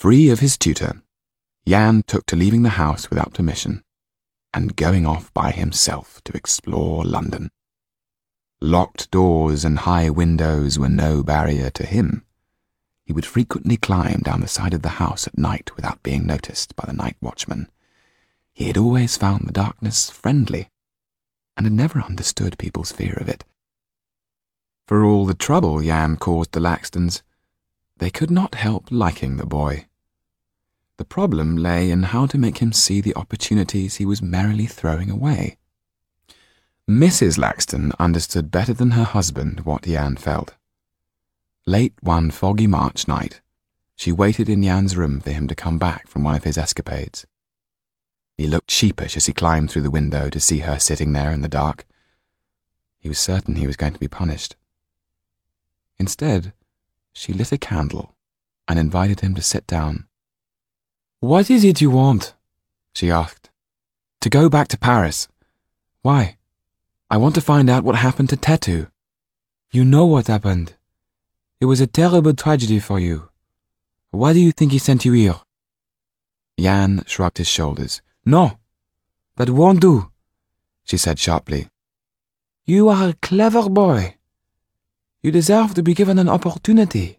Free of his tutor, Yann took to leaving the house without permission and going off by himself to explore London. Locked doors and high windows were no barrier to him. He would frequently climb down the side of the house at night without being noticed by the night watchman. He had always found the darkness friendly and had never understood people's fear of it. For all the trouble Jan caused the Laxtons, they could not help liking the boy. The problem lay in how to make him see the opportunities he was merrily throwing away. Mrs. Laxton understood better than her husband what Yann felt. Late one foggy March night, she waited in Yann's room for him to come back from one of his escapades. He looked sheepish as he climbed through the window to see her sitting there in the dark. He was certain he was going to be punished. Instead, she lit a candle and invited him to sit down. What is it you want? she asked. To go back to Paris. Why? I want to find out what happened to Tetu. You know what happened. It was a terrible tragedy for you. Why do you think he sent you here? Yann shrugged his shoulders. No, that won't do, she said sharply. You are a clever boy. You deserve to be given an opportunity.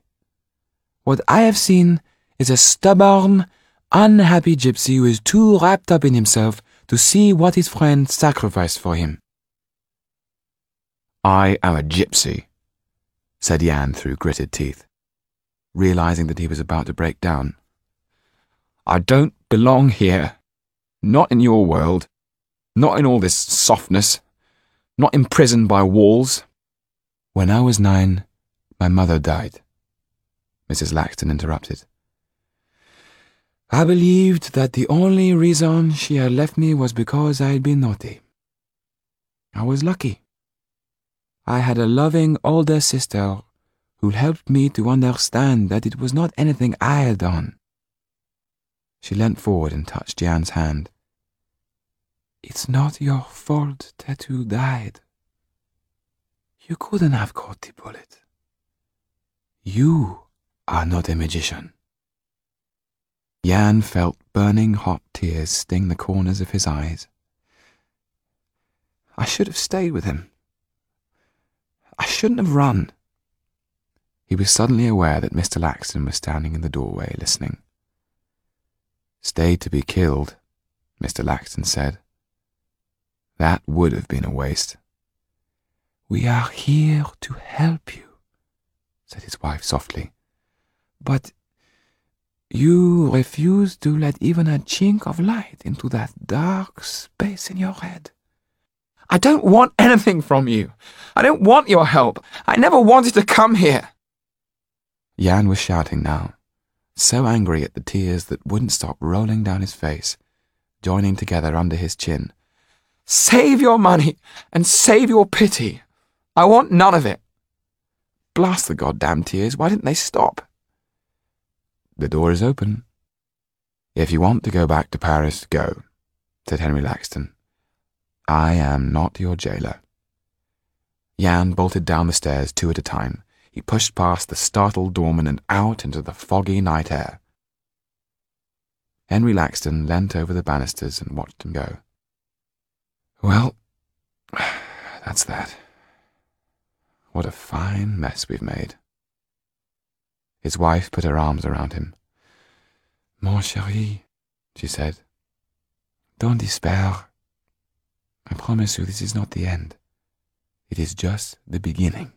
What I have seen is a stubborn, unhappy gypsy who is too wrapped up in himself to see what his friend sacrificed for him. I am a gypsy, said Yann through gritted teeth, realizing that he was about to break down. I don't belong here. Not in your world. Not in all this softness. Not imprisoned by walls. When I was nine, my mother died. Mrs. Laxton interrupted. I believed that the only reason she had left me was because I had been naughty. I was lucky. I had a loving older sister who helped me to understand that it was not anything I had done. She leant forward and touched Yann's hand. It's not your fault Tetu died. You couldn't have caught the bullet. You are not a magician. Yann felt burning hot tears sting the corners of his eyes. I should have stayed with him. I shouldn't have run. He was suddenly aware that Mr. Laxton was standing in the doorway listening. Stay to be killed, Mr. Laxton said. That would have been a waste. We are here to help you, said his wife softly. But you refuse to let even a chink of light into that dark space in your head. I don't want anything from you. I don't want your help. I never wanted to come here. Yann was shouting now so angry at the tears that wouldn't stop rolling down his face, joining together under his chin. Save your money and save your pity. I want none of it. Blast the goddamn tears, why didn't they stop? The door is open. If you want to go back to Paris, go, said Henry Laxton. I am not your jailer. Yann bolted down the stairs two at a time, he pushed past the startled doorman and out into the foggy night air. Henry Laxton leant over the banisters and watched him go. Well, that's that. What a fine mess we've made. His wife put her arms around him. Mon chéri, she said, don't despair. I promise you this is not the end. It is just the beginning.